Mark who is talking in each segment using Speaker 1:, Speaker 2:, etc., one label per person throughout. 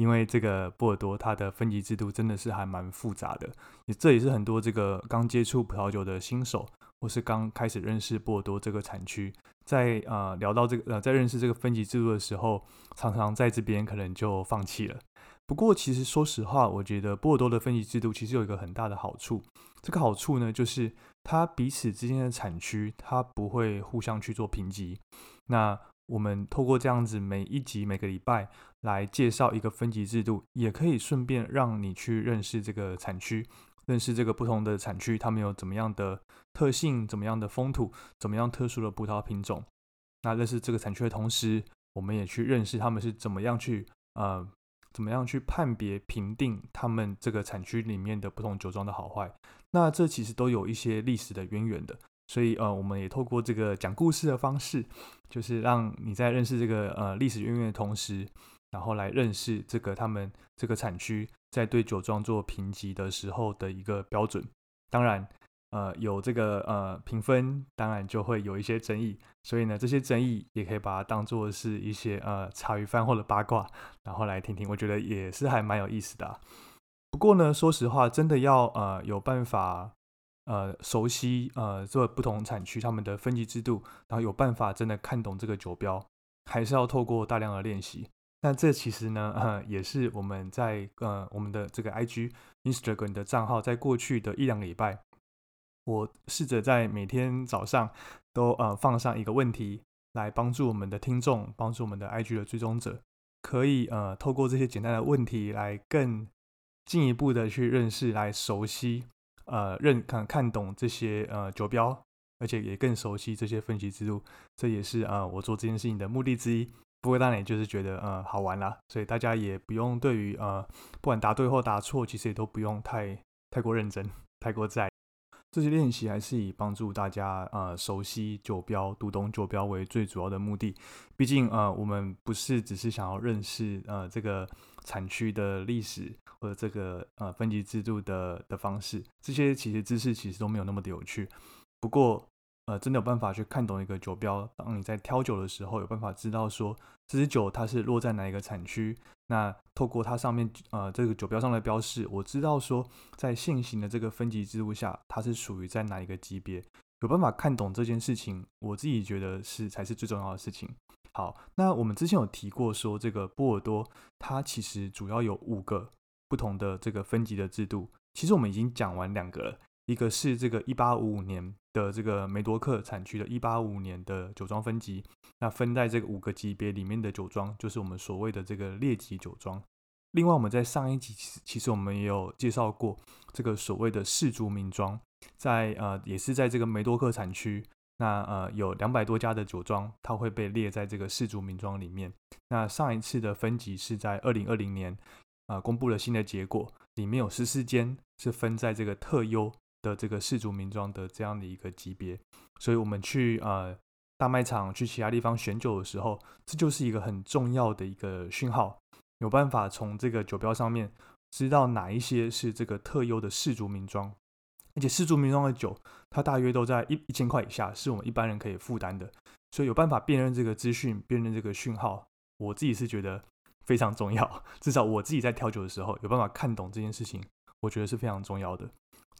Speaker 1: 因为这个波尔多它的分级制度真的是还蛮复杂的，这也是很多这个刚接触葡萄酒的新手，或是刚开始认识波尔多这个产区，在呃聊到这个呃在认识这个分级制度的时候，常常在这边可能就放弃了。不过，其实说实话，我觉得波尔多的分级制度其实有一个很大的好处。这个好处呢，就是它彼此之间的产区，它不会互相去做评级。那我们透过这样子每一集每个礼拜来介绍一个分级制度，也可以顺便让你去认识这个产区，认识这个不同的产区，它们有怎么样的特性，怎么样的风土，怎么样特殊的葡萄品种。那认识这个产区的同时，我们也去认识他们是怎么样去呃。怎么样去判别、评定他们这个产区里面的不同酒庄的好坏？那这其实都有一些历史的渊源的。所以呃，我们也透过这个讲故事的方式，就是让你在认识这个呃历史渊源的同时，然后来认识这个他们这个产区在对酒庄做评级的时候的一个标准。当然。呃，有这个呃评分，当然就会有一些争议，所以呢，这些争议也可以把它当做是一些呃茶余饭后的八卦，然后来听听，我觉得也是还蛮有意思的。不过呢，说实话，真的要呃有办法呃熟悉呃这不同产区他们的分级制度，然后有办法真的看懂这个酒标，还是要透过大量的练习。那这其实呢，呃，也是我们在呃我们的这个 IG Instagram 的账号，在过去的一两礼拜。我试着在每天早上都呃放上一个问题，来帮助我们的听众，帮助我们的 IG 的追踪者，可以呃透过这些简单的问题来更进一步的去认识，来熟悉呃认看看懂这些呃酒标，而且也更熟悉这些分析之路。这也是呃我做这件事情的目的之一。不过当然就是觉得呃好玩啦，所以大家也不用对于呃不管答对或答错，其实也都不用太太过认真，太过在意。这些练习还是以帮助大家呃熟悉酒标、读懂酒标为最主要的目的。毕竟呃，我们不是只是想要认识呃这个产区的历史或者这个呃分级制度的的方式，这些其实知识其实都没有那么的有趣。不过呃，真的有办法去看懂一个酒标，当你在挑酒的时候，有办法知道说这支酒它是落在哪一个产区。那透过它上面呃这个酒标上的标示，我知道说在现行的这个分级制度下，它是属于在哪一个级别，有办法看懂这件事情，我自己觉得是才是最重要的事情。好，那我们之前有提过说这个波尔多它其实主要有五个不同的这个分级的制度，其实我们已经讲完两个了，一个是这个一八五五年的这个梅多克产区的一八五五年的酒庄分级。那分在这个五个级别里面的酒庄，就是我们所谓的这个列级酒庄。另外，我们在上一集其实我们也有介绍过这个所谓的氏族名庄，在呃也是在这个梅多克产区，那呃有两百多家的酒庄，它会被列在这个氏族名庄里面。那上一次的分级是在二零二零年，呃公布了新的结果，里面有十四间是分在这个特优的这个氏族名庄的这样的一个级别，所以我们去呃。大卖场去其他地方选酒的时候，这就是一个很重要的一个讯号，有办法从这个酒标上面知道哪一些是这个特优的氏族名庄，而且氏族名庄的酒，它大约都在一一千块以下，是我们一般人可以负担的，所以有办法辨认这个资讯，辨认这个讯号，我自己是觉得非常重要，至少我自己在挑酒的时候有办法看懂这件事情，我觉得是非常重要的。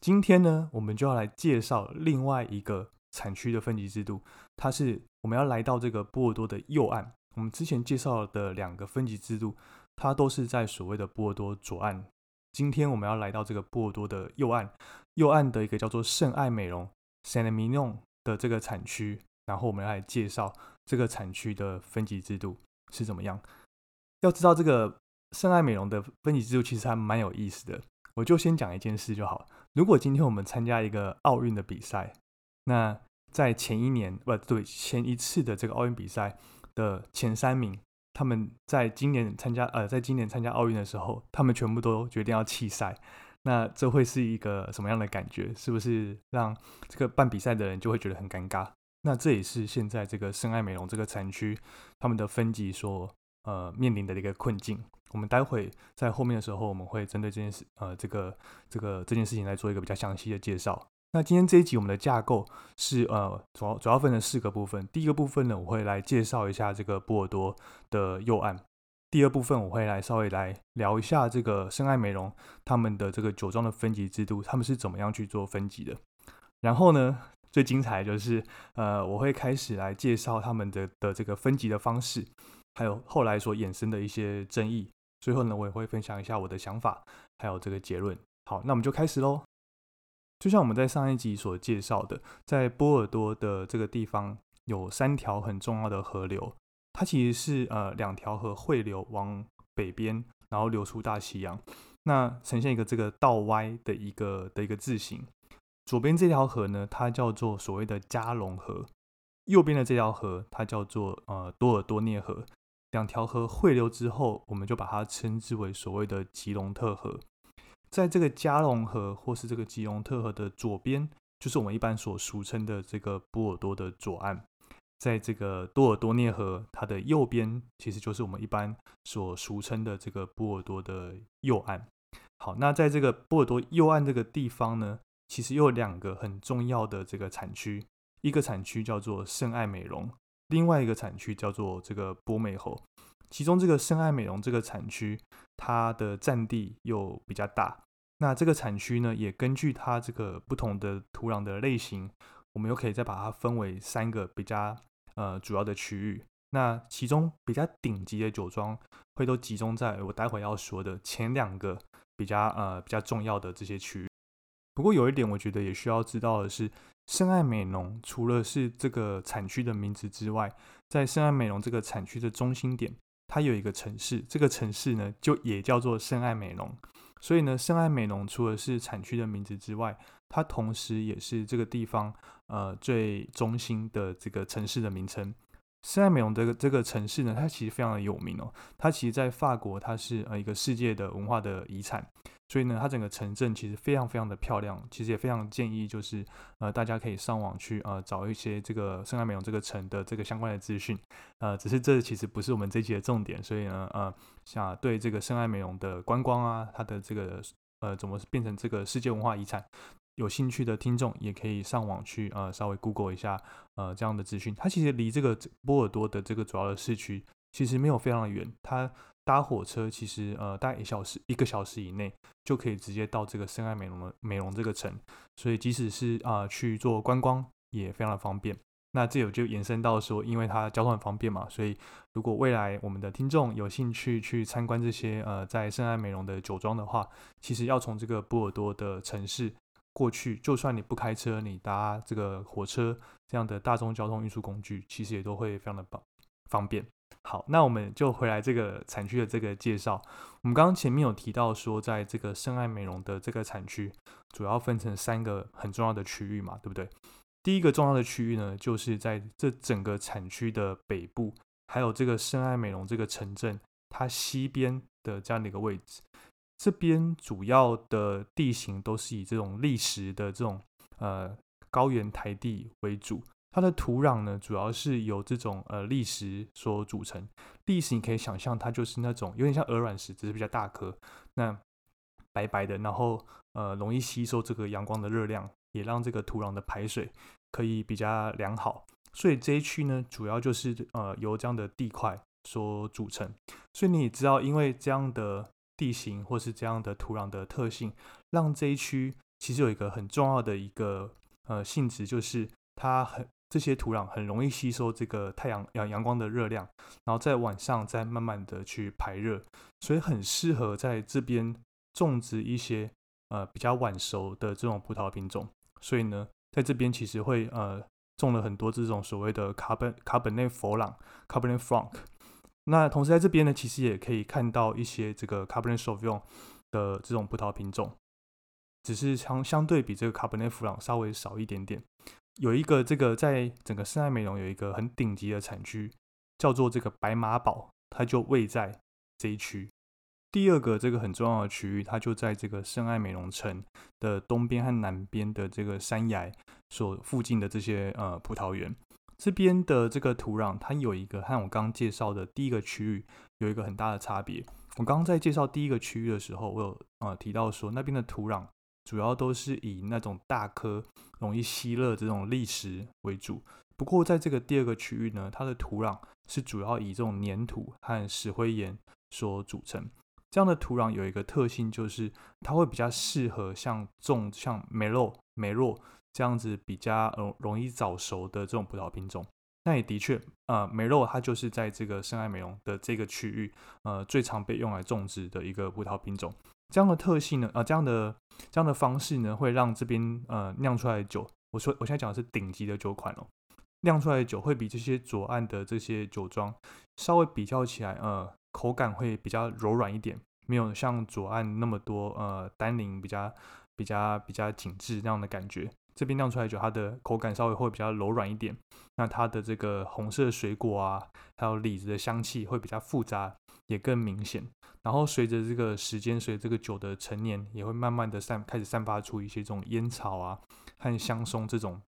Speaker 1: 今天呢，我们就要来介绍另外一个。产区的分级制度，它是我们要来到这个波尔多的右岸。我们之前介绍的两个分级制度，它都是在所谓的波尔多左岸。今天我们要来到这个波尔多的右岸，右岸的一个叫做圣爱美容 （Saint Emilion） 的这个产区，然后我们要来介绍这个产区的分级制度是怎么样。要知道这个圣爱美容的分级制度其实还蛮有意思的，我就先讲一件事就好。如果今天我们参加一个奥运的比赛，那在前一年不对前一次的这个奥运比赛的前三名，他们在今年参加呃，在今年参加奥运的时候，他们全部都决定要弃赛。那这会是一个什么样的感觉？是不是让这个办比赛的人就会觉得很尴尬？那这也是现在这个深爱美容这个产区他们的分级所呃面临的一个困境。我们待会在后面的时候，我们会针对这件事呃这个这个这件事情来做一个比较详细的介绍。那今天这一集我们的架构是呃主要主要分成四个部分。第一个部分呢，我会来介绍一下这个波尔多的右岸。第二部分我会来稍微来聊一下这个深爱美容他们的这个酒庄的分级制度，他们是怎么样去做分级的。然后呢，最精彩就是呃我会开始来介绍他们的的这个分级的方式，还有后来所衍生的一些争议。最后呢，我也会分享一下我的想法，还有这个结论。好，那我们就开始喽。就像我们在上一集所介绍的，在波尔多的这个地方有三条很重要的河流，它其实是呃两条河汇流往北边，然后流出大西洋，那呈现一个这个倒歪的一个的一个字形。左边这条河呢，它叫做所谓的加隆河；右边的这条河，它叫做呃多尔多涅河。两条河汇流之后，我们就把它称之为所谓的吉隆特河。在这个加隆河或是这个吉隆特河的左边，就是我们一般所俗称的这个波尔多的左岸。在这个多尔多涅河它的右边，其实就是我们一般所俗称的这个波尔多的右岸。好，那在这个波尔多右岸这个地方呢，其实有两个很重要的这个产区，一个产区叫做圣爱美容，另外一个产区叫做这个波美侯。其中这个圣爱美容这个产区，它的占地又比较大。那这个产区呢，也根据它这个不同的土壤的类型，我们又可以再把它分为三个比较呃主要的区域。那其中比较顶级的酒庄，会都集中在我待会要说的前两个比较呃比较重要的这些区域。不过有一点，我觉得也需要知道的是，圣爱美浓除了是这个产区的名字之外，在圣爱美浓这个产区的中心点。它有一个城市，这个城市呢就也叫做圣爱美浓，所以呢，圣爱美浓除了是产区的名字之外，它同时也是这个地方呃最中心的这个城市的名称。圣爱美容这个这个城市呢，它其实非常的有名哦。它其实，在法国，它是呃一个世界的文化的遗产，所以呢，它整个城镇其实非常非常的漂亮。其实也非常建议，就是呃大家可以上网去呃找一些这个圣爱美容这个城的这个相关的资讯。呃，只是这其实不是我们这期的重点，所以呢，呃，想对这个圣爱美容的观光啊，它的这个呃怎么变成这个世界文化遗产。有兴趣的听众也可以上网去呃稍微 Google 一下呃这样的资讯。它其实离这个波尔多的这个主要的市区其实没有非常的远，它搭火车其实呃大概一小时一个小时以内就可以直接到这个深爱美容的美容这个城，所以即使是啊去做观光也非常的方便。那这有就延伸到说，因为它交通很方便嘛，所以如果未来我们的听众有兴趣去参观这些呃在圣爱美容的酒庄的话，其实要从这个波尔多的城市。过去，就算你不开车，你搭这个火车这样的大众交通运输工具，其实也都会非常的方方便。好，那我们就回来这个产区的这个介绍。我们刚刚前面有提到说，在这个圣爱美容的这个产区，主要分成三个很重要的区域嘛，对不对？第一个重要的区域呢，就是在这整个产区的北部，还有这个圣爱美容这个城镇它西边的这样的一个位置。这边主要的地形都是以这种砾石的这种呃高原台地为主，它的土壤呢主要是由这种呃砾石所组成。砾石你可以想象它就是那种有点像鹅卵石，只是比较大颗，那白白的，然后呃容易吸收这个阳光的热量，也让这个土壤的排水可以比较良好。所以这一区呢主要就是呃由这样的地块所组成。所以你也知道，因为这样的地形或是这样的土壤的特性，让这一区其实有一个很重要的一个呃性质，就是它很这些土壤很容易吸收这个太阳阳阳光的热量，然后在晚上再慢慢的去排热，所以很适合在这边种植一些呃比较晚熟的这种葡萄品种。所以呢，在这边其实会呃种了很多这种所谓的卡本卡本内佛朗 （Cabernet Franc）。那同时在这边呢，其实也可以看到一些这个 Cabernet Sauvignon 的这种葡萄品种，只是相相对比这个卡本内弗朗稍微少一点点。有一个这个在整个圣爱美容有一个很顶级的产区，叫做这个白马堡，它就位在这一区。第二个这个很重要的区域，它就在这个圣爱美容城的东边和南边的这个山崖所附近的这些呃葡萄园。这边的这个土壤，它有一个和我刚介绍的第一个区域有一个很大的差别。我刚刚在介绍第一个区域的时候，我有呃提到说那边的土壤。主要都是以那种大颗、容易吸热这种砾石为主。不过，在这个第二个区域呢，它的土壤是主要以这种粘土和石灰岩所组成。这样的土壤有一个特性，就是它会比较适合像种像梅洛、梅洛这样子比较容容易早熟的这种葡萄品种。那也的确，呃，梅洛它就是在这个圣爱美容的这个区域，呃，最常被用来种植的一个葡萄品种。这样的特性呢，呃，这样的这样的方式呢，会让这边呃酿出来的酒，我说我现在讲的是顶级的酒款哦，酿出来的酒会比这些左岸的这些酒庄稍微比较起来，呃，口感会比较柔软一点，没有像左岸那么多呃单宁比较比较比较紧致那样的感觉。这边酿出来酒，它的口感稍微会比较柔软一点，那它的这个红色水果啊，还有李子的香气会比较复杂，也更明显。然后随着这个时间，随着这个酒的陈年，也会慢慢的散开始散发出一些这种烟草啊和香松这种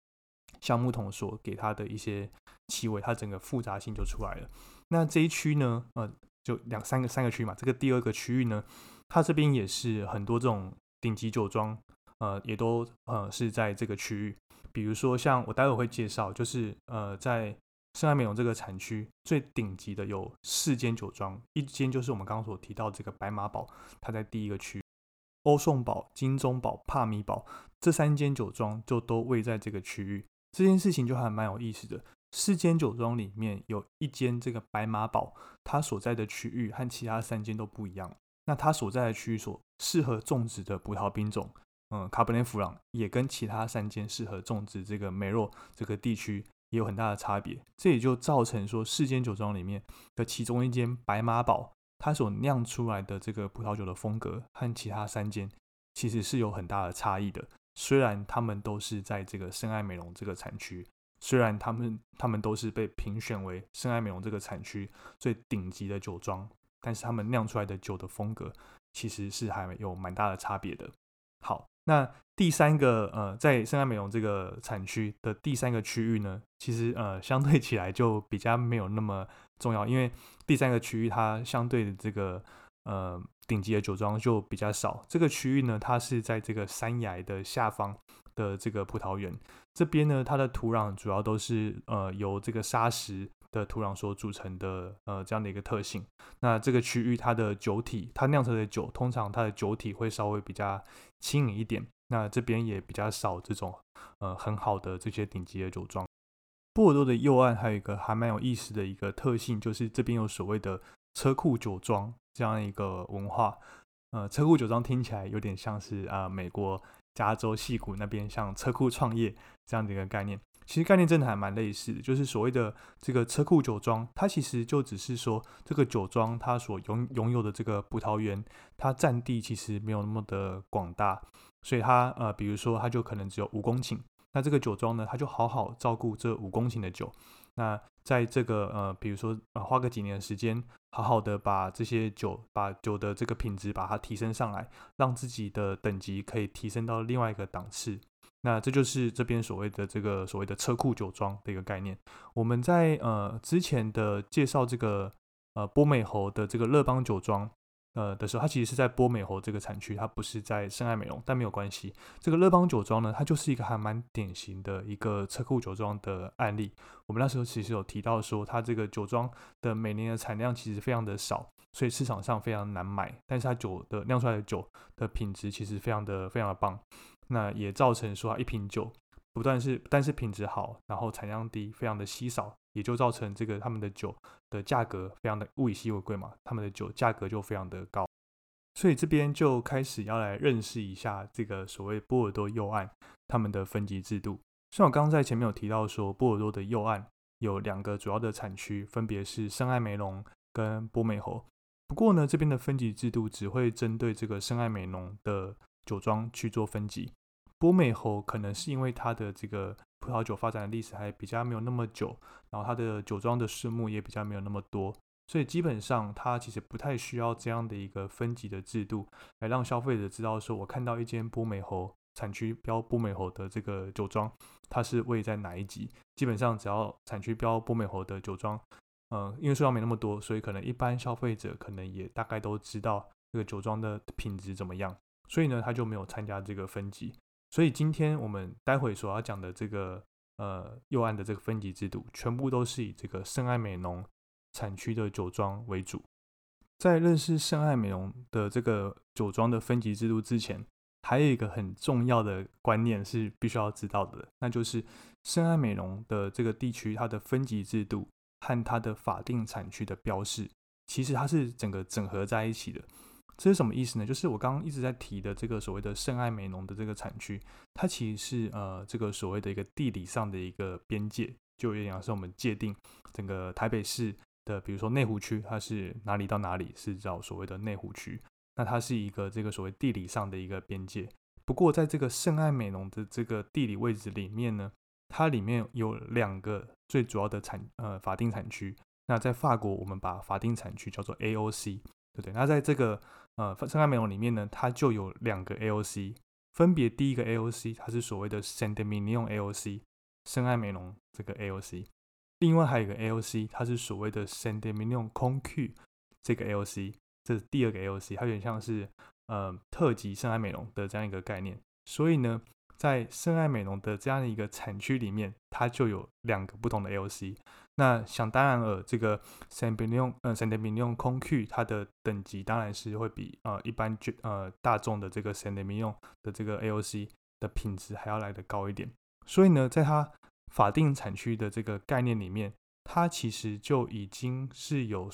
Speaker 1: 橡木桶所给它的一些气味，它整个复杂性就出来了。那这一区呢，呃，就两三个三个区嘛，这个第二个区域呢，它这边也是很多这种顶级酒庄，呃，也都呃是在这个区域。比如说像我待会会介绍，就是呃在。圣爱美容这个产区最顶级的有四间酒庄，一间就是我们刚刚所提到这个白马堡，它在第一个区；欧颂堡、金钟堡、帕米堡这三间酒庄就都位在这个区域。这件事情就还蛮有意思的。四间酒庄里面有一间这个白马堡，它所在的区域和其他三间都不一样。那它所在的区域所适合种植的葡萄品种，嗯，卡本内弗朗也跟其他三间适合种植这个梅洛这个地区。也有很大的差别，这也就造成说，世间酒庄里面的其中一间白马堡，它所酿出来的这个葡萄酒的风格和其他三间其实是有很大的差异的。虽然他们都是在这个深爱美容这个产区，虽然他们他们都是被评选为深爱美容这个产区最顶级的酒庄，但是他们酿出来的酒的风格其实是还有蛮大的差别的。好。那第三个呃，在圣安美容这个产区的第三个区域呢，其实呃相对起来就比较没有那么重要，因为第三个区域它相对的这个呃顶级的酒庄就比较少。这个区域呢，它是在这个山崖的下方的这个葡萄园，这边呢它的土壤主要都是呃由这个砂石。的土壤所组成的呃这样的一个特性，那这个区域它的酒体，它酿出的酒通常它的酒体会稍微比较轻盈一点，那这边也比较少这种呃很好的这些顶级的酒庄。波尔多的右岸还有一个还蛮有意思的一个特性，就是这边有所谓的车库酒庄这样一个文化。呃，车库酒庄听起来有点像是啊美国加州西谷那边像车库创业这样的一个概念。其实概念真的还蛮类似，就是所谓的这个车库酒庄，它其实就只是说这个酒庄它所拥拥有的这个葡萄园，它占地其实没有那么的广大，所以它呃，比如说它就可能只有五公顷，那这个酒庄呢，它就好好照顾这五公顷的酒，那在这个呃，比如说呃，花个几年的时间，好好的把这些酒，把酒的这个品质把它提升上来，让自己的等级可以提升到另外一个档次。那这就是这边所谓的这个所谓的车库酒庄的一个概念。我们在呃之前的介绍这个呃波美侯的这个乐邦酒庄呃的时候，它其实是在波美侯这个产区，它不是在圣爱美容，但没有关系。这个乐邦酒庄呢，它就是一个还蛮典型的一个车库酒庄的案例。我们那时候其实有提到说，它这个酒庄的每年的产量其实非常的少，所以市场上非常难买。但是它酒的酿出来的酒的品质其实非常的非常的棒。那也造成说，一瓶酒不断是但是品质好，然后产量低，非常的稀少，也就造成这个他们的酒的价格非常的物以稀为贵嘛，他们的酒价格就非常的高。所以这边就开始要来认识一下这个所谓波尔多右岸他们的分级制度。像我刚刚在前面有提到说，波尔多的右岸有两个主要的产区，分别是圣埃梅隆跟波美侯。不过呢，这边的分级制度只会针对这个圣埃梅隆的酒庄去做分级。波美侯可能是因为它的这个葡萄酒发展的历史还比较没有那么久，然后它的酒庄的数目也比较没有那么多。所以基本上，它其实不太需要这样的一个分级的制度，来让消费者知道说，我看到一间波美侯产区标波美侯的这个酒庄，它是位在哪一级？基本上只要产区标波美侯的酒庄，嗯，因为数量没那么多，所以可能一般消费者可能也大概都知道这个酒庄的品质怎么样，所以呢，他就没有参加这个分级。所以今天我们待会所要讲的这个呃右岸的这个分级制度，全部都是以这个圣爱美浓。产区的酒庄为主，在认识圣爱美容的这个酒庄的分级制度之前，还有一个很重要的观念是必须要知道的，那就是圣爱美容的这个地区它的分级制度和它的法定产区的标示，其实它是整个整合在一起的。这是什么意思呢？就是我刚刚一直在提的这个所谓的圣爱美浓的这个产区，它其实是呃这个所谓的一个地理上的一个边界，就有点像是我们界定整个台北市。的，比如说内湖区，它是哪里到哪里是叫所谓的内湖区，那它是一个这个所谓地理上的一个边界。不过在这个圣爱美浓的这个地理位置里面呢，它里面有两个最主要的产呃法定产区。那在法国，我们把法定产区叫做 AOC，对不对？那在这个呃圣爱美容里面呢，它就有两个 AOC，分别第一个 AOC 它是所谓的 Saint Emilion AOC，深爱美浓这个 AOC。另外还有一个 AOC，它是所谓的 Saint Emilion ConQ 这个 AOC，这是第二个 AOC，它有点像是呃特级深爱美容的这样一个概念。所以呢，在圣爱美容的这样的一个产区里面，它就有两个不同的 AOC。那想当然了，这个 Saint Emilion 呃 Saint Emilion Conque 它的等级当然是会比呃一般就呃大众的这个 Saint Emilion 的这个 AOC 的品质还要来得高一点。所以呢，在它法定产区的这个概念里面，它其实就已经是有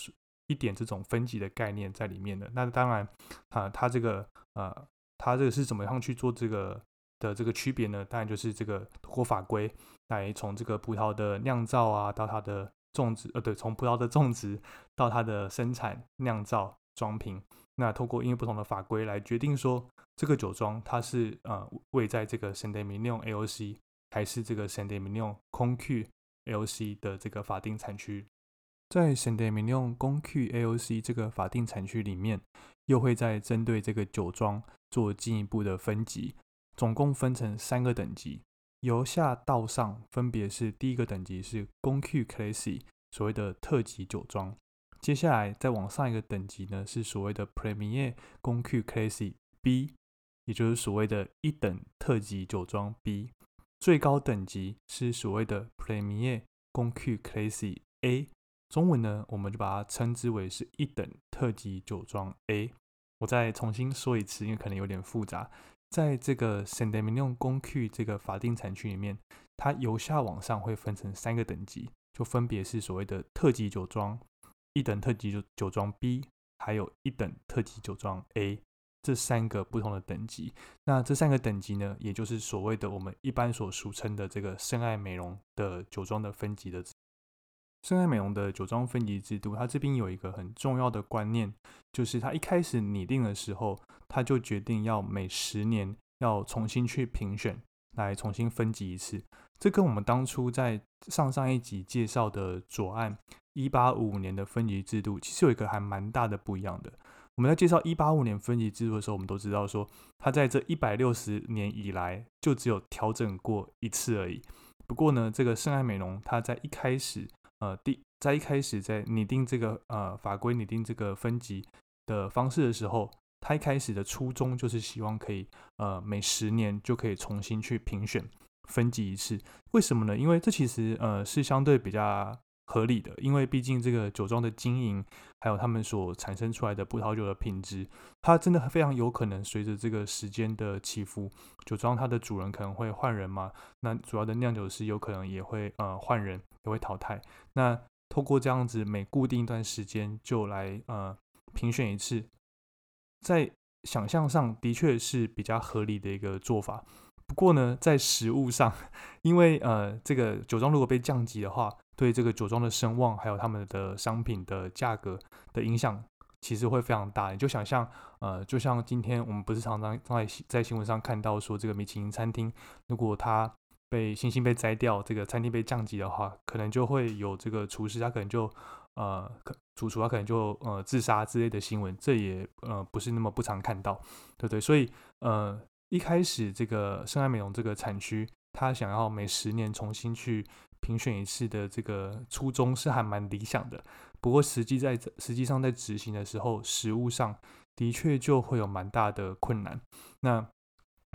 Speaker 1: 一点这种分级的概念在里面的。那当然，啊，它这个呃，它这个是怎么样去做这个的这个区别呢？当然就是这个通过法规来从这个葡萄的酿造啊，到它的种植，呃，对，从葡萄的种植到它的生产、酿造、装瓶，那通过因为不同的法规来决定说这个酒庄它是呃位在这个 Saint Emilion AOC。还是这个 Saint Emilion Conque AOC 的这个法定产区，在 Saint Emilion Conque AOC 这个法定产区里面，又会再针对这个酒庄做进一步的分级，总共分成三个等级，由下到上分别是第一个等级是 Conque Classy，所谓的特级酒庄，接下来再往上一个等级呢是所谓的 Premier Conque Classy B，也就是所谓的一等特级酒庄 B。最高等级是所谓的 Premier Conque Classy A，中文呢，我们就把它称之为是一等特级酒庄 A。我再重新说一次，因为可能有点复杂。在这个 Saint Emilion Conque 这个法定产区里面，它由下往上会分成三个等级，就分别是所谓的特级酒庄、一等特级酒酒庄 B，还有一等特级酒庄 A。这三个不同的等级，那这三个等级呢，也就是所谓的我们一般所俗称的这个圣爱美容的酒庄的分级的圣爱美容的酒庄分级制度。它这边有一个很重要的观念，就是它一开始拟定的时候，它就决定要每十年要重新去评选，来重新分级一次。这跟我们当初在上上一集介绍的左岸一八五五年的分级制度，其实有一个还蛮大的不一样的。我们在介绍一八五年分级制度的时候，我们都知道说，它在这一百六十年以来就只有调整过一次而已。不过呢，这个圣爱美容，它在一开始，呃，第在一开始在拟定这个呃法规拟定这个分级的方式的时候，他一开始的初衷就是希望可以，呃，每十年就可以重新去评选分级一次。为什么呢？因为这其实呃是相对比较合理的，因为毕竟这个酒庄的经营，还有他们所产生出来的葡萄酒的品质，它真的非常有可能随着这个时间的起伏，酒庄它的主人可能会换人嘛，那主要的酿酒师有可能也会呃换人，也会淘汰。那透过这样子每固定一段时间就来呃评选一次，在想象上的确是比较合理的一个做法。不过呢，在实物上，因为呃，这个酒庄如果被降级的话，对这个酒庄的声望，还有他们的商品的价格的影响，其实会非常大。你就想象，呃，就像今天我们不是常常在在新闻上看到说，这个米其林餐厅如果它被星星被摘掉，这个餐厅被降级的话，可能就会有这个厨师他可能就呃，主厨他可能就呃自杀之类的新闻，这也呃不是那么不常看到，对不对？所以呃。一开始，这个圣爱美容这个产区，他想要每十年重新去评选一次的这个初衷是还蛮理想的。不过，实际在实际上在执行的时候，实物上的确就会有蛮大的困难。那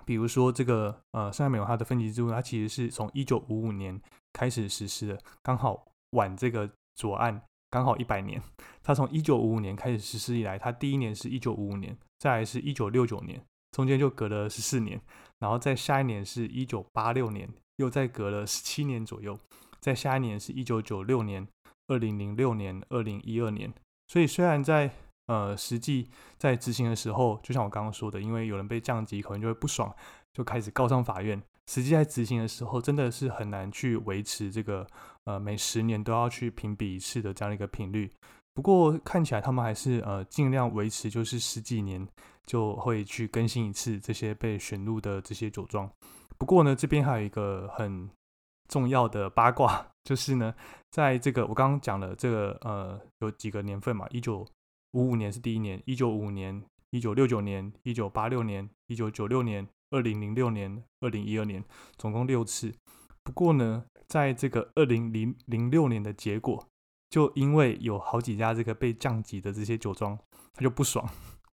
Speaker 1: 比如说，这个呃上海美容它的分级制度，它其实是从一九五五年开始实施的，刚好晚这个左岸刚好一百年。它从一九五五年开始实施以来，它第一年是一九五五年，再来是一九六九年。中间就隔了十四年，然后在下一年是一九八六年，又再隔了十七年左右，在下一年是一九九六年、二零零六年、二零一二年。所以虽然在呃实际在执行的时候，就像我刚刚说的，因为有人被降级，可能就会不爽，就开始告上法院。实际在执行的时候，真的是很难去维持这个呃每十年都要去评比一次的这样一个频率。不过看起来他们还是呃尽量维持，就是十几年就会去更新一次这些被选入的这些酒庄。不过呢，这边还有一个很重要的八卦，就是呢，在这个我刚刚讲了这个呃有几个年份嘛，一九五五年是第一年，一九五五年、一九六九年、一九八六年、一九九六年、二零零六年、二零一二年，总共六次。不过呢，在这个二零零零六年的结果。就因为有好几家这个被降级的这些酒庄，他就不爽，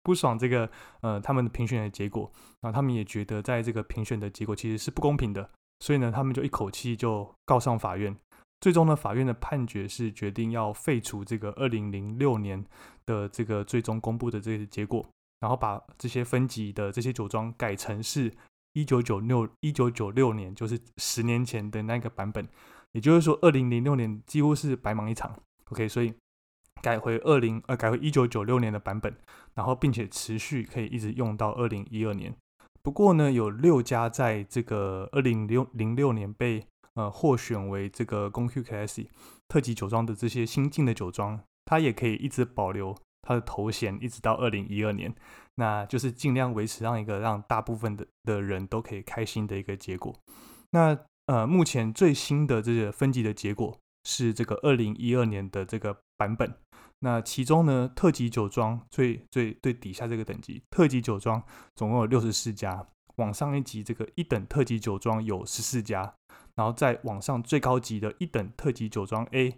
Speaker 1: 不爽这个呃他们的评选的结果，然后他们也觉得在这个评选的结果其实是不公平的，所以呢，他们就一口气就告上法院。最终呢，法院的判决是决定要废除这个二零零六年的这个最终公布的这个结果，然后把这些分级的这些酒庄改成是一九九六一九九六年，就是十年前的那个版本。也就是说，二零零六年几乎是白忙一场。OK，所以改回二零呃改回一九九六年的版本，然后并且持续可以一直用到二零一二年。不过呢，有六家在这个二零六零六年被呃获选为这个公 Q Classy 特级酒庄的这些新进的酒庄，它也可以一直保留它的头衔，一直到二零一二年。那就是尽量维持让一个让大部分的的人都可以开心的一个结果。那呃，目前最新的这个分级的结果。是这个二零一二年的这个版本，那其中呢，特级酒庄最最最底下这个等级，特级酒庄总共有六十四家，往上一级这个一等特级酒庄有十四家，然后在往上最高级的一等特级酒庄 A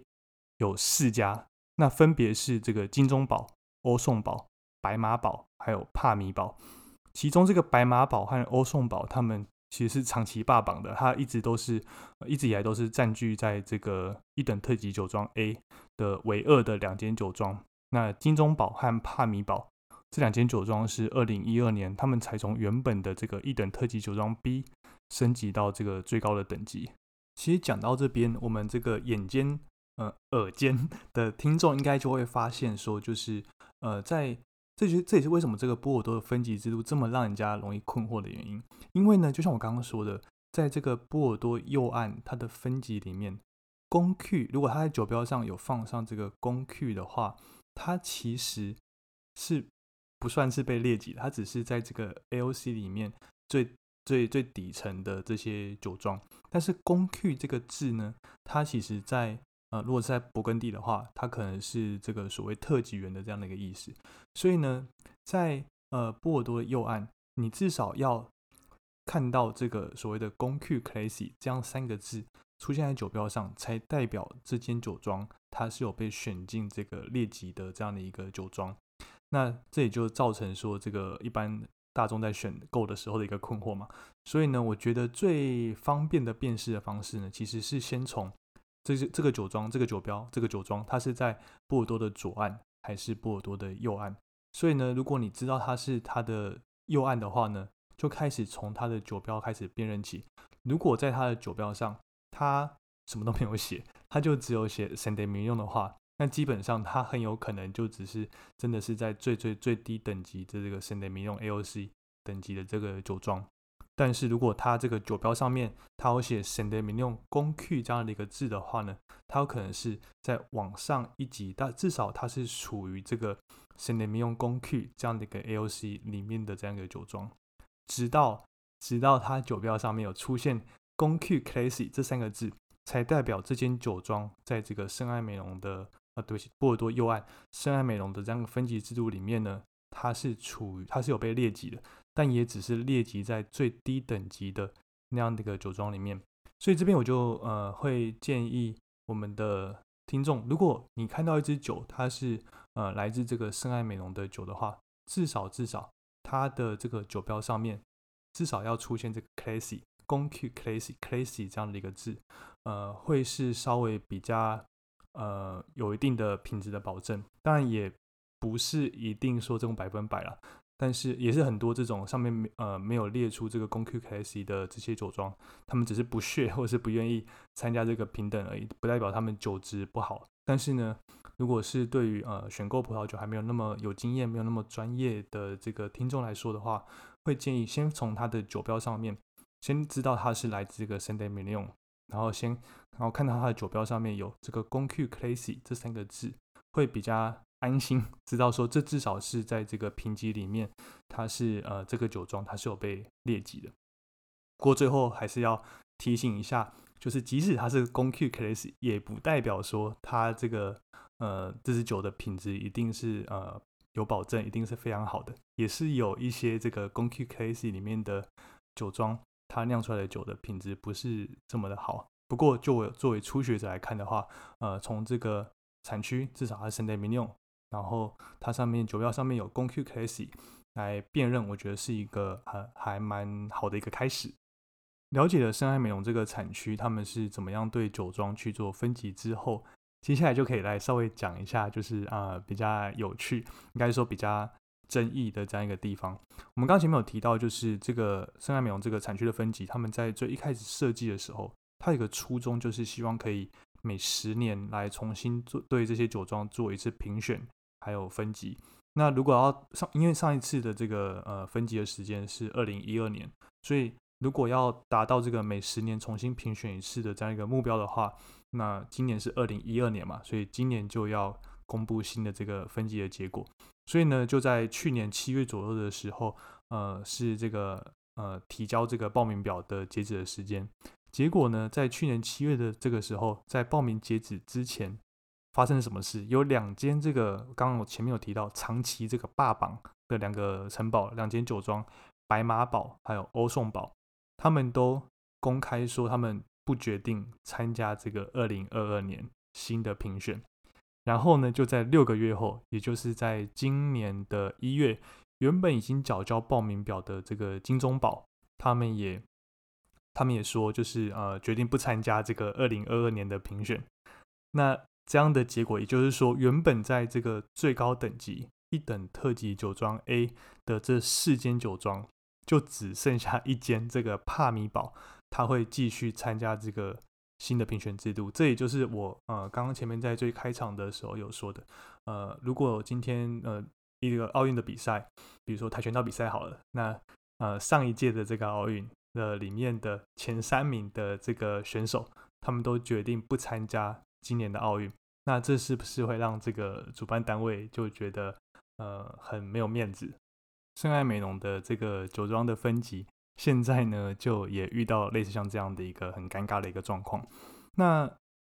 Speaker 1: 有四家，那分别是这个金钟堡、欧颂堡、白马堡还有帕米堡，其中这个白马堡和欧颂堡他们。其实是长期霸榜的，它一直都是一直以来都是占据在这个一等特级酒庄 A 的唯二的两间酒庄。那金钟堡和帕米堡这两间酒庄是二零一二年他们才从原本的这个一等特级酒庄 B 升级到这个最高的等级。其实讲到这边，我们这个眼尖呃耳尖的听众应该就会发现说，就是呃在。这就这也是为什么这个波尔多的分级制度这么让人家容易困惑的原因。因为呢，就像我刚刚说的，在这个波尔多右岸它的分级里面，公 Q 如果它在酒标上有放上这个公 Q 的话，它其实是不算是被列级，它只是在这个 AOC 里面最最最底层的这些酒庄。但是公 Q 这个字呢，它其实在呃，如果是在勃艮第的话，它可能是这个所谓特级园的这样的一个意思。所以呢，在呃波尔多的右岸，你至少要看到这个所谓的公 Q Classy 这样三个字出现在酒标上，才代表这间酒庄它是有被选进这个列级的这样的一个酒庄。那这也就造成说，这个一般大众在选购的时候的一个困惑嘛。所以呢，我觉得最方便的辨识的方式呢，其实是先从这是这个酒庄、这个酒标、这个酒庄，它是在波尔多的左岸还是波尔多的右岸？所以呢，如果你知道它是它的右岸的话呢，就开始从它的酒标开始辨认起。如果在它的酒标上，它什么都没有写，它就只有写 s a n d e m i 用的话，那基本上它很有可能就只是真的是在最最最低等级的这个 s a n d e m i 用 AOC 等级的这个酒庄。但是如果它这个酒标上面它有写 s a n d e m i 用公 Q 这样的一个字的话呢，它有可能是在往上一级，但至少它是处于这个 s a n d e m i 用公 Q 这样的一个 AOC 里面的这样一个酒庄。直到直到它酒标上面有出现“公 Q Classy” 这三个字，才代表这间酒庄在这个圣爱美容的啊，对不起，波尔多右岸圣爱美容的这样分级制度里面呢，它是处于它是有被列级的，但也只是列级在最低等级的那样的一个酒庄里面。所以这边我就呃会建议我们的听众，如果你看到一支酒，它是呃来自这个圣爱美容的酒的话，至少至少。它的这个酒标上面至少要出现这个 classy 公 Q classy classy 这样的一个字，呃，会是稍微比较呃有一定的品质的保证。当然也不是一定说这种百分百了，但是也是很多这种上面没呃没有列出这个公 Q classy 的这些酒庄，他们只是不屑或者是不愿意参加这个平等而已，不代表他们酒质不好。但是呢。如果是对于呃选购葡萄酒还没有那么有经验、没有那么专业的这个听众来说的话，会建议先从它的酒标上面先知道它是来自这个 s a n d e m i l i o n 然后先然后看到它的酒标上面有这个 GQ Classy 这三个字，会比较安心，知道说这至少是在这个评级里面，它是呃这个酒庄它是有被列级的。不过最后还是要提醒一下，就是即使它是 g o n Q Class，也不代表说它这个。呃，这支酒的品质一定是呃有保证，一定是非常好的。也是有一些这个 g o n Q Class 里面的酒庄，它酿出来的酒的品质不是这么的好。不过，就我作为初学者来看的话，呃，从这个产区至少它是 Saint Emilion，然后它上面酒标上面有 GQ Classy 来辨认，我觉得是一个还还蛮好的一个开始。了解了深爱美容这个产区，他们是怎么样对酒庄去做分级之后。接下来就可以来稍微讲一下，就是啊比较有趣，应该说比较争议的这样一个地方。我们刚前面有提到，就是这个圣爱美容这个产区的分级，他们在最一开始设计的时候，它有个初衷就是希望可以每十年来重新做对这些酒庄做一次评选，还有分级。那如果要上，因为上一次的这个呃分级的时间是二零一二年，所以如果要达到这个每十年重新评选一次的这样一个目标的话，那今年是二零一二年嘛，所以今年就要公布新的这个分级的结果。所以呢，就在去年七月左右的时候，呃，是这个呃提交这个报名表的截止的时间。结果呢，在去年七月的这个时候，在报名截止之前，发生了什么事？有两间这个刚刚我前面有提到长期这个霸榜的两个城堡，两间酒庄白马堡还有欧颂堡，他们都公开说他们。不决定参加这个二零二二年新的评选，然后呢，就在六个月后，也就是在今年的一月，原本已经缴交报名表的这个金钟堡，他们也他们也说，就是呃，决定不参加这个二零二二年的评选。那这样的结果，也就是说，原本在这个最高等级一等特级酒庄 A 的这四间酒庄，就只剩下一间这个帕米堡。他会继续参加这个新的评选制度，这也就是我呃刚刚前面在最开场的时候有说的，呃，如果今天呃一个奥运的比赛，比如说跆拳道比赛好了，那呃上一届的这个奥运的里面的前三名的这个选手，他们都决定不参加今年的奥运，那这是不是会让这个主办单位就觉得呃很没有面子？圣爱美容的这个酒庄的分级。现在呢，就也遇到类似像这样的一个很尴尬的一个状况，那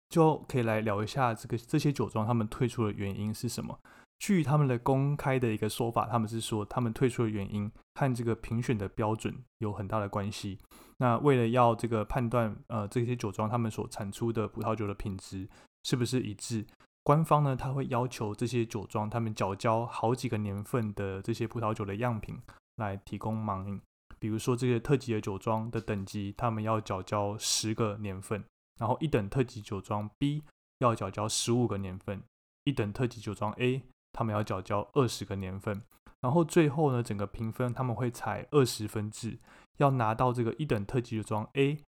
Speaker 1: 就可以来聊一下这个这些酒庄他们退出的原因是什么？据他们的公开的一个说法，他们是说他们退出的原因和这个评选的标准有很大的关系。那为了要这个判断，呃，这些酒庄他们所产出的葡萄酒的品质是不是一致，官方呢他会要求这些酒庄他们缴交好几个年份的这些葡萄酒的样品来提供盲饮。比如说这些特级的酒庄的等级，他们要缴交十个年份，然后一等特级酒庄 B 要缴交十五个年份，一等特级酒庄 A 他们要缴交二十个年份，然后最后呢，整个评分他们会采二十分制，要拿到这个一等特级酒庄 A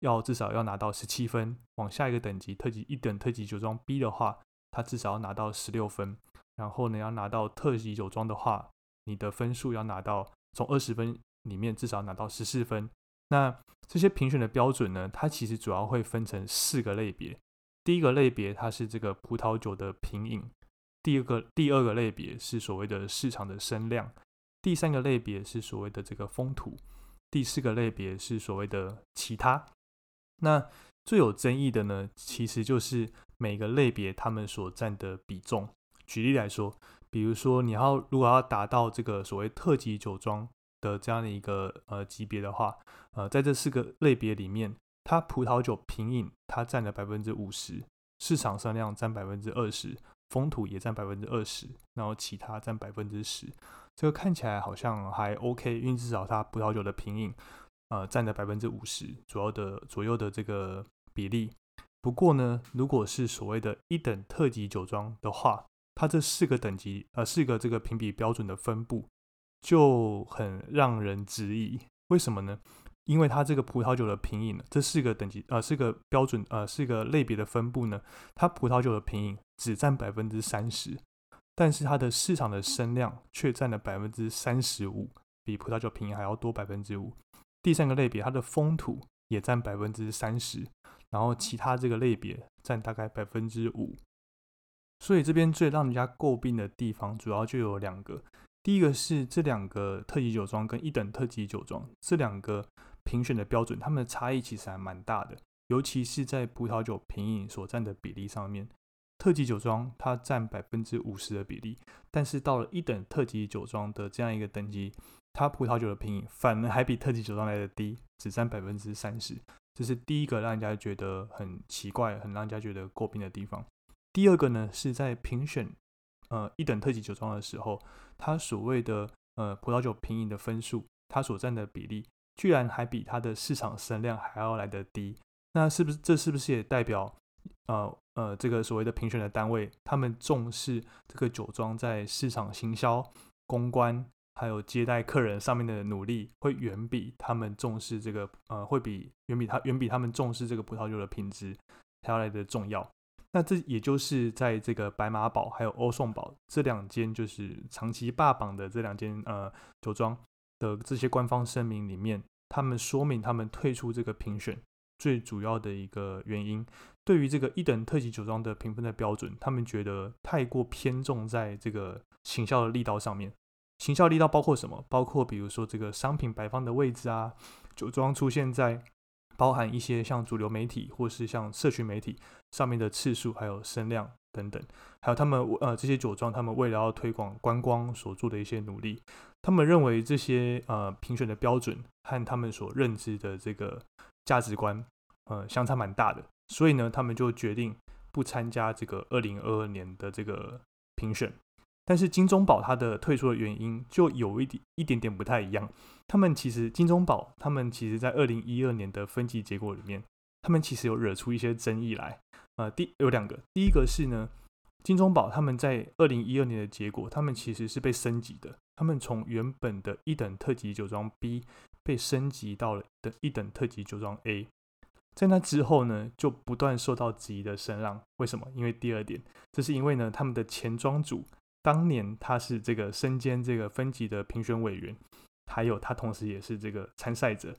Speaker 1: 要至少要拿到十七分，往下一个等级特级一等特级酒庄 B 的话，它至少要拿到十六分，然后呢要拿到特级酒庄的话，你的分数要拿到从二十分里面至少拿到十四分。那这些评选的标准呢，它其实主要会分成四个类别。第一个类别它是这个葡萄酒的品饮，第二个第二个类别是所谓的市场的声量，第三个类别是所谓的这个风土，第四个类别是所谓的其他。那最有争议的呢，其实就是每个类别他们所占的比重。举例来说，比如说你要如果要达到这个所谓特级酒庄的这样的一个呃级别的话，呃，在这四个类别里面，它葡萄酒品饮它占了百分之五十，市场销量占百分之二十，风土也占百分之二十，然后其他占百分之十。这个看起来好像还 OK，因为至少它葡萄酒的品饮。呃，占了百分之五十主要的左右的这个比例。不过呢，如果是所谓的一等特级酒庄的话，它这四个等级呃四个这个评比标准的分布就很让人质疑。为什么呢？因为它这个葡萄酒的品饮，这四个等级呃四个标准呃四个类别的分布呢，它葡萄酒的品饮只占百分之三十，但是它的市场的声量却占了百分之三十五，比葡萄酒品饮还要多百分之五。第三个类别，它的风土也占百分之三十，然后其他这个类别占大概百分之五。所以这边最让人家诟病的地方，主要就有两个。第一个是这两个特级酒庄跟一等特级酒庄这两个评选的标准，它们的差异其实还蛮大的，尤其是在葡萄酒品饮所占的比例上面。特级酒庄它占百分之五十的比例，但是到了一等特级酒庄的这样一个等级。它葡萄酒的品饮反而还比特级酒庄来的低，只占百分之三十，这是第一个让人家觉得很奇怪、很让人家觉得诟病的地方。第二个呢，是在评选呃一等特级酒庄的时候，它所谓的呃葡萄酒品饮的分数，它所占的比例，居然还比它的市场声量还要来得低。那是不是这是不是也代表呃呃这个所谓的评选的单位，他们重视这个酒庄在市场行销、公关？还有接待客人上面的努力，会远比他们重视这个，呃，会比远比他远比他们重视这个葡萄酒的品质还要来的重要。那这也就是在这个白马堡还有欧颂堡这两间就是长期霸榜的这两间呃酒庄的这些官方声明里面，他们说明他们退出这个评选最主要的一个原因，对于这个一等特级酒庄的评分的标准，他们觉得太过偏重在这个行销的力道上面。行销力道包括什么？包括比如说这个商品摆放的位置啊，酒庄出现在包含一些像主流媒体或是像社群媒体上面的次数，还有声量等等，还有他们呃这些酒庄他们为了要推广观光所做的一些努力，他们认为这些呃评选的标准和他们所认知的这个价值观呃相差蛮大的，所以呢，他们就决定不参加这个二零二二年的这个评选。但是金钟宝它的退出的原因就有一点一点点不太一样。他们其实金钟宝他们其实在二零一二年的分级结果里面，他们其实有惹出一些争议来。呃，第有两个，第一个是呢，金钟宝他们在二零一二年的结果，他们其实是被升级的。他们从原本的一等特级酒庄 B 被升级到了的一等特级酒庄 A。在那之后呢，就不断受到质疑的声浪。为什么？因为第二点，这是因为呢，他们的前庄主。当年他是这个身兼这个分级的评选委员，还有他同时也是这个参赛者，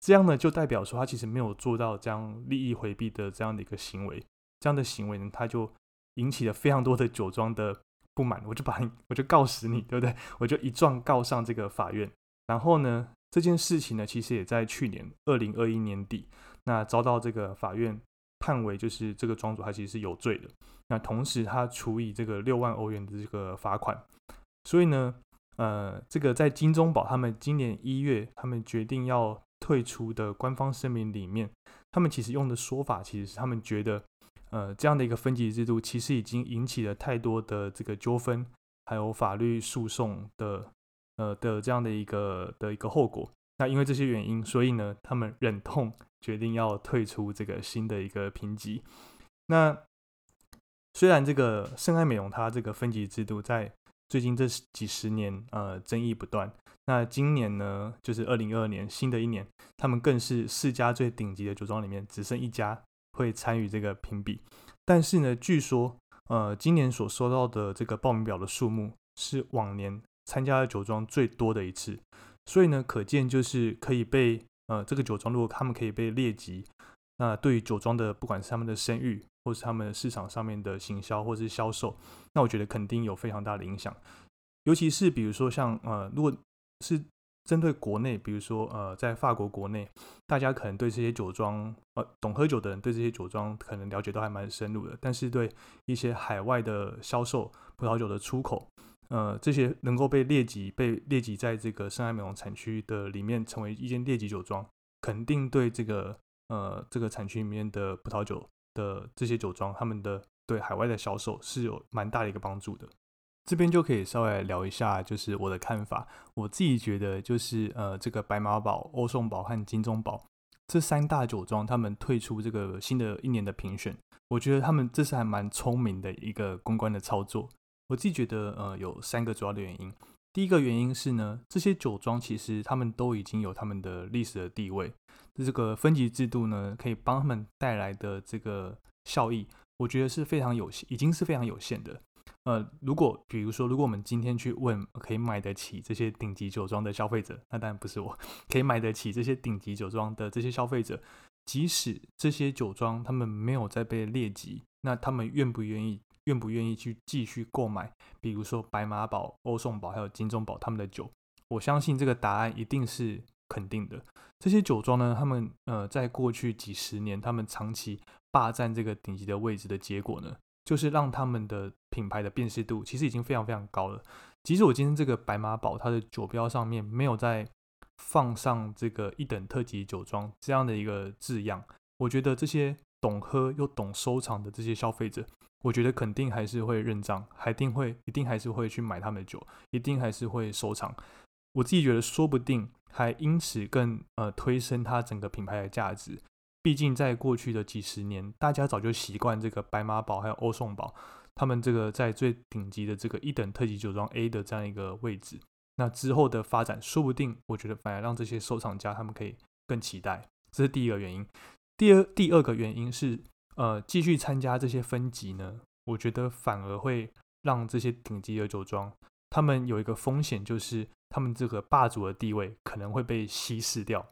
Speaker 1: 这样呢就代表说他其实没有做到这样利益回避的这样的一个行为，这样的行为呢他就引起了非常多的酒庄的不满，我就把你我就告死你，对不对？我就一状告上这个法院，然后呢这件事情呢其实也在去年二零二一年底，那遭到这个法院。判为就是这个庄主他其实是有罪的，那同时他处以这个六万欧元的这个罚款，所以呢，呃，这个在金钟宝他们今年一月他们决定要退出的官方声明里面，他们其实用的说法其实是他们觉得，呃，这样的一个分级制度其实已经引起了太多的这个纠纷，还有法律诉讼的，呃的这样的一个的一个后果，那因为这些原因，所以呢，他们忍痛决定要退出这个新的一个评级。那虽然这个圣爱美容它这个分级制度在最近这几十年呃争议不断，那今年呢就是二零二二年新的一年，他们更是四家最顶级的酒庄里面只剩一家会参与这个评比。但是呢，据说呃今年所收到的这个报名表的数目是往年参加的酒庄最多的一次。所以呢，可见就是可以被呃这个酒庄，如果他们可以被列级，那对于酒庄的不管是他们的声誉，或是他们市场上面的行销或是销售，那我觉得肯定有非常大的影响。尤其是比如说像呃，如果是针对国内，比如说呃在法国国内，大家可能对这些酒庄呃懂喝酒的人对这些酒庄可能了解都还蛮深入的，但是对一些海外的销售葡萄酒的出口。呃，这些能够被列级、被列级在这个圣爱美容产区的里面，成为一间列级酒庄，肯定对这个呃这个产区里面的葡萄酒的这些酒庄，他们的对海外的销售是有蛮大的一个帮助的。这边就可以稍微聊一下，就是我的看法。我自己觉得，就是呃，这个白马堡、欧颂堡和金钟堡这三大酒庄，他们退出这个新的一年的评选，我觉得他们这是还蛮聪明的一个公关的操作。我自己觉得，呃，有三个主要的原因。第一个原因是呢，这些酒庄其实他们都已经有他们的历史的地位，这个分级制度呢，可以帮他们带来的这个效益，我觉得是非常有限，已经是非常有限的。呃，如果比如说，如果我们今天去问可以买得起这些顶级酒庄的消费者，那当然不是我，可以买得起这些顶级酒庄的这些消费者，即使这些酒庄他们没有再被列级，那他们愿不愿意？愿不愿意去继续购买，比如说白马堡、欧颂堡还有金钟堡他们的酒？我相信这个答案一定是肯定的。这些酒庄呢，他们呃，在过去几十年，他们长期霸占这个顶级的位置的结果呢，就是让他们的品牌的辨识度其实已经非常非常高了。即使我今天这个白马堡它的酒标上面没有再放上这个一等特级酒庄这样的一个字样，我觉得这些懂喝又懂收藏的这些消费者。我觉得肯定还是会认账，还定会一定还是会去买他们的酒，一定还是会收藏。我自己觉得，说不定还因此更呃推升它整个品牌的价值。毕竟在过去的几十年，大家早就习惯这个白马堡还有欧颂堡，他们这个在最顶级的这个一等特级酒庄 A 的这样一个位置。那之后的发展，说不定我觉得反而让这些收藏家他们可以更期待。这是第一个原因。第二第二个原因是。呃，继续参加这些分级呢，我觉得反而会让这些顶级的酒庄，他们有一个风险，就是他们这个霸主的地位可能会被稀释掉。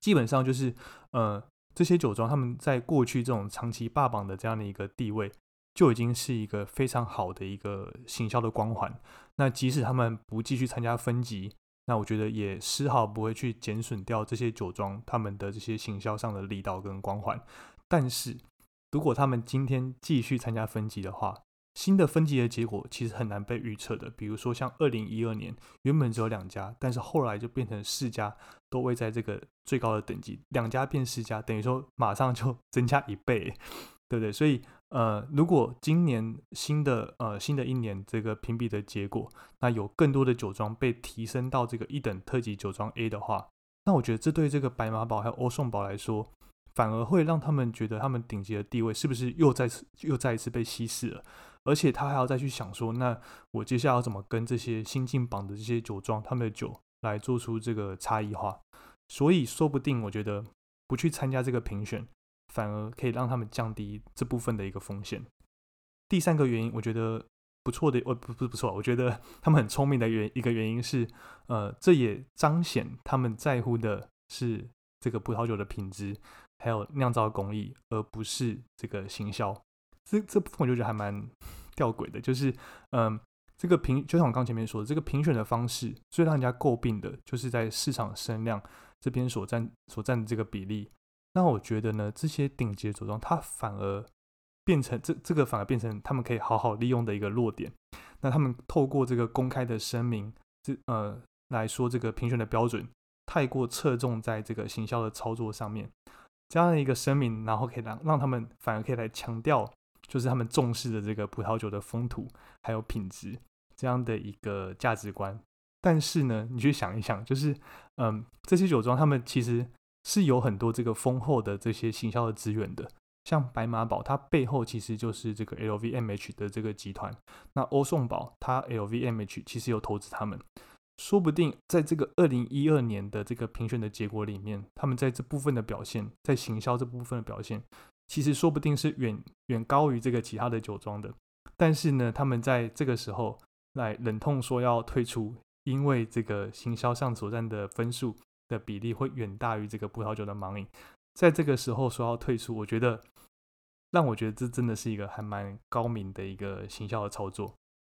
Speaker 1: 基本上就是，呃，这些酒庄他们在过去这种长期霸榜的这样的一个地位，就已经是一个非常好的一个行销的光环。那即使他们不继续参加分级，那我觉得也丝毫不会去减损掉这些酒庄他们的这些行销上的力道跟光环。但是，如果他们今天继续参加分级的话，新的分级的结果其实很难被预测的。比如说像二零一二年，原本只有两家，但是后来就变成四家，都位在这个最高的等级，两家变四家，等于说马上就增加一倍，对不对？所以呃，如果今年新的呃新的一年这个评比的结果，那有更多的酒庄被提升到这个一等特级酒庄 A 的话，那我觉得这对这个白马堡还有欧颂堡来说。反而会让他们觉得他们顶级的地位是不是又再次又再一次被稀释了？而且他还要再去想说，那我接下来要怎么跟这些新进榜的这些酒庄他们的酒来做出这个差异化？所以说不定我觉得不去参加这个评选，反而可以让他们降低这部分的一个风险。第三个原因，我觉得不错的，呃，不不不错，我觉得他们很聪明的原一个原因是，呃，这也彰显他们在乎的是这个葡萄酒的品质。还有酿造工艺，而不是这个行销，这这部分我就觉得还蛮 吊诡的。就是，嗯，这个评，就像我刚前面说的，这个评选的方式最让人家诟病的，就是在市场声量这边所占所占的这个比例。那我觉得呢，这些顶级的酒庄，它反而变成这这个反而变成他们可以好好利用的一个弱点。那他们透过这个公开的声明，这呃来说，这个评选的标准太过侧重在这个行销的操作上面。这样的一个声明，然后可以让让他们反而可以来强调，就是他们重视的这个葡萄酒的风土还有品质这样的一个价值观。但是呢，你去想一想，就是嗯，这些酒庄他们其实是有很多这个丰厚的这些行销的资源的。像白马堡，它背后其实就是这个 LVMH 的这个集团。那欧颂堡，它 LVMH 其实有投资他们。说不定在这个二零一二年的这个评选的结果里面，他们在这部分的表现，在行销这部分的表现，其实说不定是远远高于这个其他的酒庄的。但是呢，他们在这个时候来忍痛说要退出，因为这个行销上所占的分数的比例会远大于这个葡萄酒的盲饮。在这个时候说要退出，我觉得让我觉得这真的是一个还蛮高明的一个行销的操作。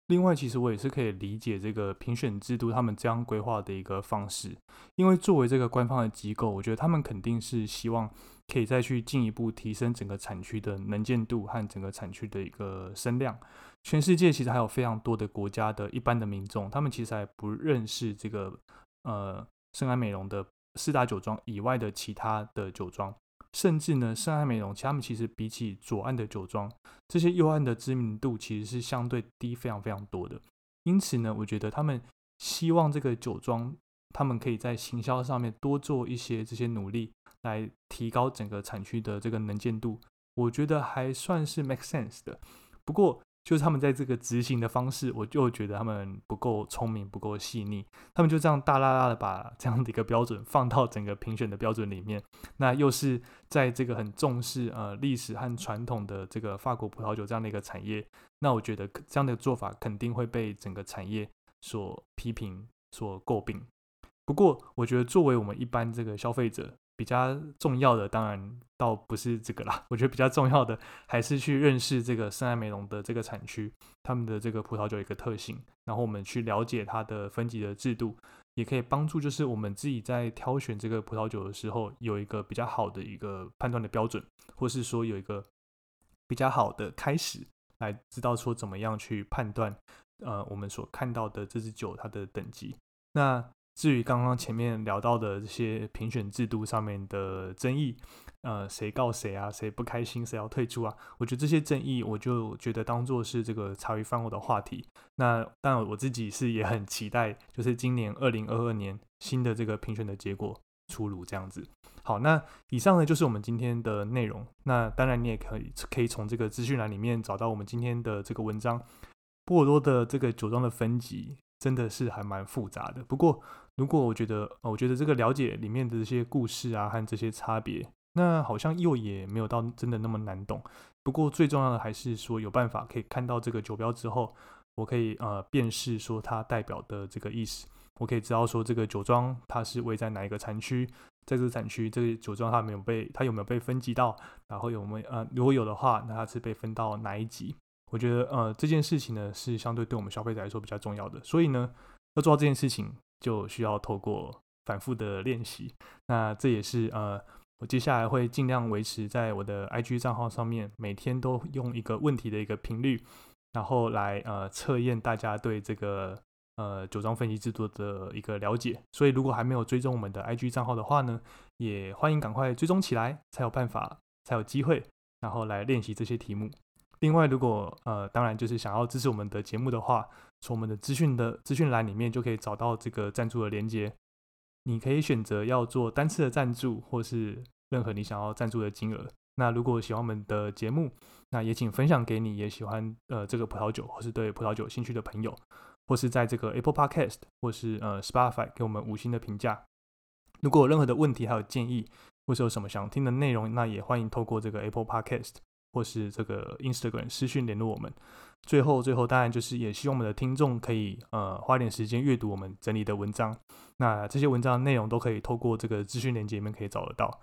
Speaker 1: 另外，其实我也是可以理解这个评选制度他们这样规划的一个方式，因为作为这个官方的机构，我觉得他们肯定是希望可以再去进一步提升整个产区的能见度和整个产区的一个声量。全世界其实还有非常多的国家的一般的民众，他们其实还不认识这个呃圣安美容的四大酒庄以外的其他的酒庄。甚至呢，圣爱美容，其他们其实比起左岸的酒庄，这些右岸的知名度其实是相对低非常非常多的。因此呢，我觉得他们希望这个酒庄，他们可以在行销上面多做一些这些努力，来提高整个产区的这个能见度。我觉得还算是 make sense 的。不过，就是他们在这个执行的方式，我就觉得他们不够聪明，不够细腻。他们就这样大拉拉的把这样的一个标准放到整个评选的标准里面。那又是在这个很重视呃历史和传统的这个法国葡萄酒这样的一个产业，那我觉得这样的做法肯定会被整个产业所批评、所诟病。不过，我觉得作为我们一般这个消费者，比较重要的当然倒不是这个啦，我觉得比较重要的还是去认识这个圣埃美隆的这个产区，他们的这个葡萄酒一个特性，然后我们去了解它的分级的制度，也可以帮助就是我们自己在挑选这个葡萄酒的时候有一个比较好的一个判断的标准，或是说有一个比较好的开始来知道说怎么样去判断呃我们所看到的这支酒它的等级，那。至于刚刚前面聊到的这些评选制度上面的争议，呃，谁告谁啊？谁不开心？谁要退出啊？我觉得这些争议，我就觉得当做是这个茶余饭后的话题。那当然，我自己是也很期待，就是今年二零二二年新的这个评选的结果出炉这样子。好，那以上呢就是我们今天的内容。那当然，你也可以可以从这个资讯栏里面找到我们今天的这个文章。波尔多的这个酒庄的分级真的是还蛮复杂的，不过。如果我觉得，呃，我觉得这个了解里面的这些故事啊和这些差别，那好像又也没有到真的那么难懂。不过最重要的还是说有办法可以看到这个酒标之后，我可以呃辨识说它代表的这个意思。我可以知道说这个酒庄它是位在哪一个产区，在这个产区这个酒庄它没有被它有没有被分级到，然后有没呃如果有的话，那它是被分到哪一级？我觉得呃这件事情呢是相对对我们消费者来说比较重要的。所以呢要做到这件事情。就需要透过反复的练习，那这也是呃，我接下来会尽量维持在我的 IG 账号上面，每天都用一个问题的一个频率，然后来呃测验大家对这个呃酒庄分析制度的一个了解。所以如果还没有追踪我们的 IG 账号的话呢，也欢迎赶快追踪起来，才有办法，才有机会，然后来练习这些题目。另外，如果呃，当然就是想要支持我们的节目的话，从我们的资讯的资讯栏里面就可以找到这个赞助的连接。你可以选择要做单次的赞助，或是任何你想要赞助的金额。那如果喜欢我们的节目，那也请分享给你也喜欢呃这个葡萄酒，或是对葡萄酒兴趣的朋友，或是在这个 Apple Podcast 或是呃 Spotify 给我们五星的评价。如果有任何的问题还有建议，或是有什么想听的内容，那也欢迎透过这个 Apple Podcast。或是这个 Instagram 私讯联络我们。最后，最后当然就是也希望我们的听众可以呃花点时间阅读我们整理的文章。那这些文章内容都可以透过这个资讯链接里面可以找得到。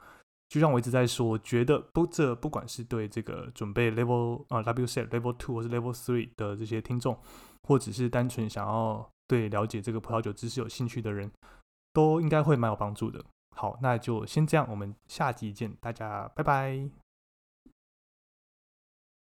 Speaker 1: 就像我一直在说，我觉得不这不管是对这个准备 Level 啊 W Set Level Two 或是 Level Three 的这些听众，或者是单纯想要对了解这个葡萄酒知识有兴趣的人，都应该会蛮有帮助的。好，那就先这样，我们下集见，大家拜拜。